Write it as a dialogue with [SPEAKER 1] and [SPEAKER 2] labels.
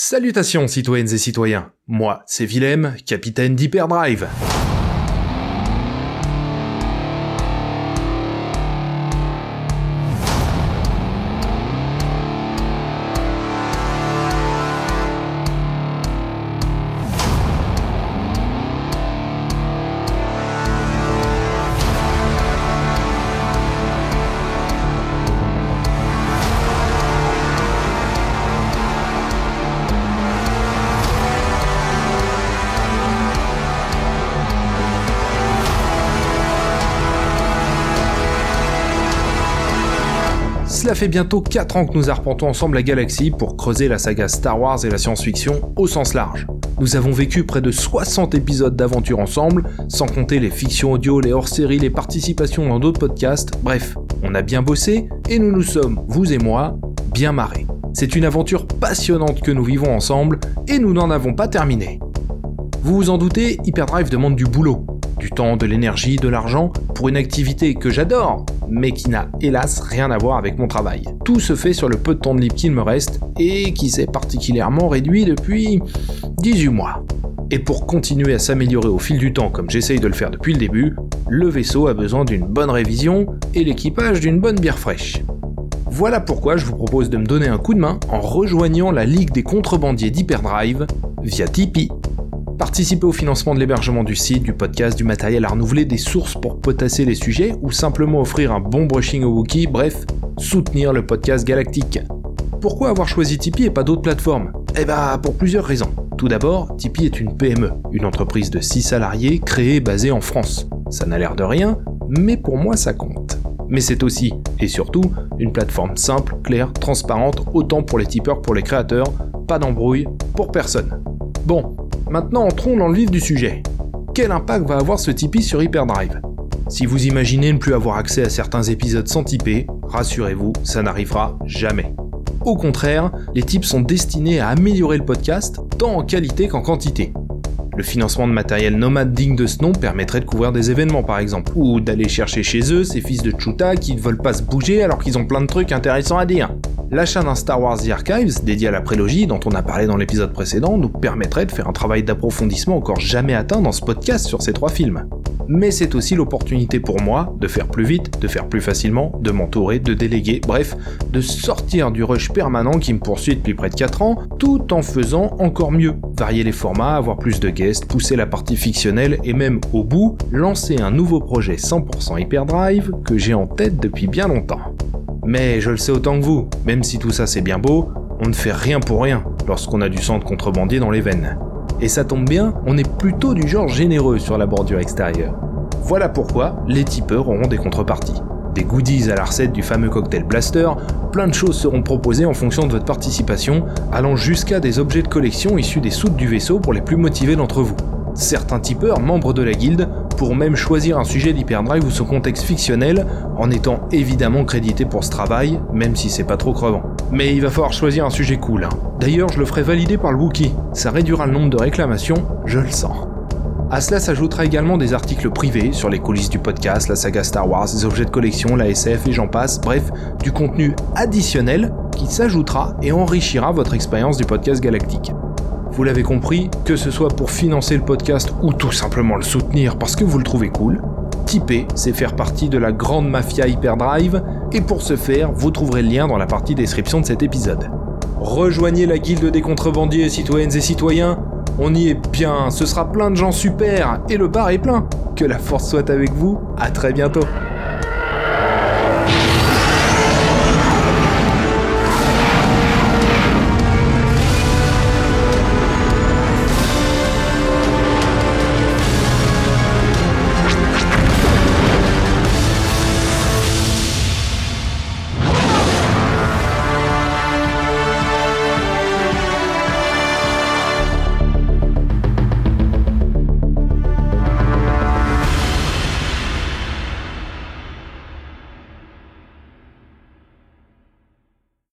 [SPEAKER 1] Salutations citoyennes et citoyens, moi c'est Willem, capitaine d'Hyperdrive. Cela fait bientôt 4 ans que nous arpentons ensemble la galaxie pour creuser la saga Star Wars et la science-fiction au sens large. Nous avons vécu près de 60 épisodes d'aventure ensemble, sans compter les fictions audio, les hors-séries, les participations dans d'autres podcasts, bref, on a bien bossé et nous nous sommes, vous et moi, bien marrés. C'est une aventure passionnante que nous vivons ensemble et nous n'en avons pas terminé. Vous vous en doutez, Hyperdrive demande du boulot, du temps, de l'énergie, de l'argent, pour une activité que j'adore, mais qui n'a hélas rien à voir avec mon travail. Tout se fait sur le peu de temps de libre qu'il me reste, et qui s'est particulièrement réduit depuis 18 mois. Et pour continuer à s'améliorer au fil du temps comme j'essaye de le faire depuis le début, le vaisseau a besoin d'une bonne révision et l'équipage d'une bonne bière fraîche. Voilà pourquoi je vous propose de me donner un coup de main en rejoignant la Ligue des contrebandiers d'Hyperdrive via Tipeee. Participer au financement de l'hébergement du site, du podcast, du matériel à renouveler, des sources pour potasser les sujets ou simplement offrir un bon brushing au Wookie, bref, soutenir le podcast galactique. Pourquoi avoir choisi Tipeee et pas d'autres plateformes? Eh bah pour plusieurs raisons. Tout d'abord, Tipeee est une PME, une entreprise de 6 salariés créée et basée en France. Ça n'a l'air de rien, mais pour moi ça compte. Mais c'est aussi, et surtout, une plateforme simple, claire, transparente, autant pour les tipeurs que pour les créateurs, pas d'embrouille, pour personne. Bon, Maintenant, entrons dans le vif du sujet. Quel impact va avoir ce Tipeee sur Hyperdrive? Si vous imaginez ne plus avoir accès à certains épisodes sans Tipeee, rassurez-vous, ça n'arrivera jamais. Au contraire, les tips sont destinés à améliorer le podcast, tant en qualité qu'en quantité. Le financement de matériel nomade digne de ce nom permettrait de couvrir des événements par exemple, ou d'aller chercher chez eux ces fils de Chuta qui ne veulent pas se bouger alors qu'ils ont plein de trucs intéressants à dire. L'achat d'un Star Wars The Archives, dédié à la prélogie dont on a parlé dans l'épisode précédent, nous permettrait de faire un travail d'approfondissement encore jamais atteint dans ce podcast sur ces trois films mais c'est aussi l'opportunité pour moi de faire plus vite, de faire plus facilement, de m'entourer, de déléguer, bref, de sortir du rush permanent qui me poursuit depuis près de 4 ans, tout en faisant encore mieux. Varier les formats, avoir plus de guests, pousser la partie fictionnelle et même au bout, lancer un nouveau projet 100% Hyperdrive que j'ai en tête depuis bien longtemps. Mais je le sais autant que vous, même si tout ça c'est bien beau, on ne fait rien pour rien lorsqu'on a du sang de contrebandier dans les veines. Et ça tombe bien, on est plutôt du genre généreux sur la bordure extérieure. Voilà pourquoi les tipeurs auront des contreparties. Des goodies à la recette du fameux cocktail blaster, plein de choses seront proposées en fonction de votre participation, allant jusqu'à des objets de collection issus des soutes du vaisseau pour les plus motivés d'entre vous. Certains tipeurs, membres de la guilde, pourront même choisir un sujet d'hyperdrive ou son contexte fictionnel, en étant évidemment crédité pour ce travail, même si c'est pas trop crevant. Mais il va falloir choisir un sujet cool. Hein. D'ailleurs, je le ferai valider par le Wookie. Ça réduira le nombre de réclamations, je le sens. À cela s'ajoutera également des articles privés sur les coulisses du podcast, la saga Star Wars, les objets de collection, la SF et j'en passe, bref, du contenu additionnel qui s'ajoutera et enrichira votre expérience du podcast galactique. Vous l'avez compris, que ce soit pour financer le podcast ou tout simplement le soutenir parce que vous le trouvez cool, Tipeee, c'est faire partie de la grande mafia Hyperdrive, et pour ce faire, vous trouverez le lien dans la partie description de cet épisode. Rejoignez la guilde des contrebandiers, citoyennes et citoyens, on y est bien, ce sera plein de gens super, et le bar est plein. Que la force soit avec vous, à très bientôt.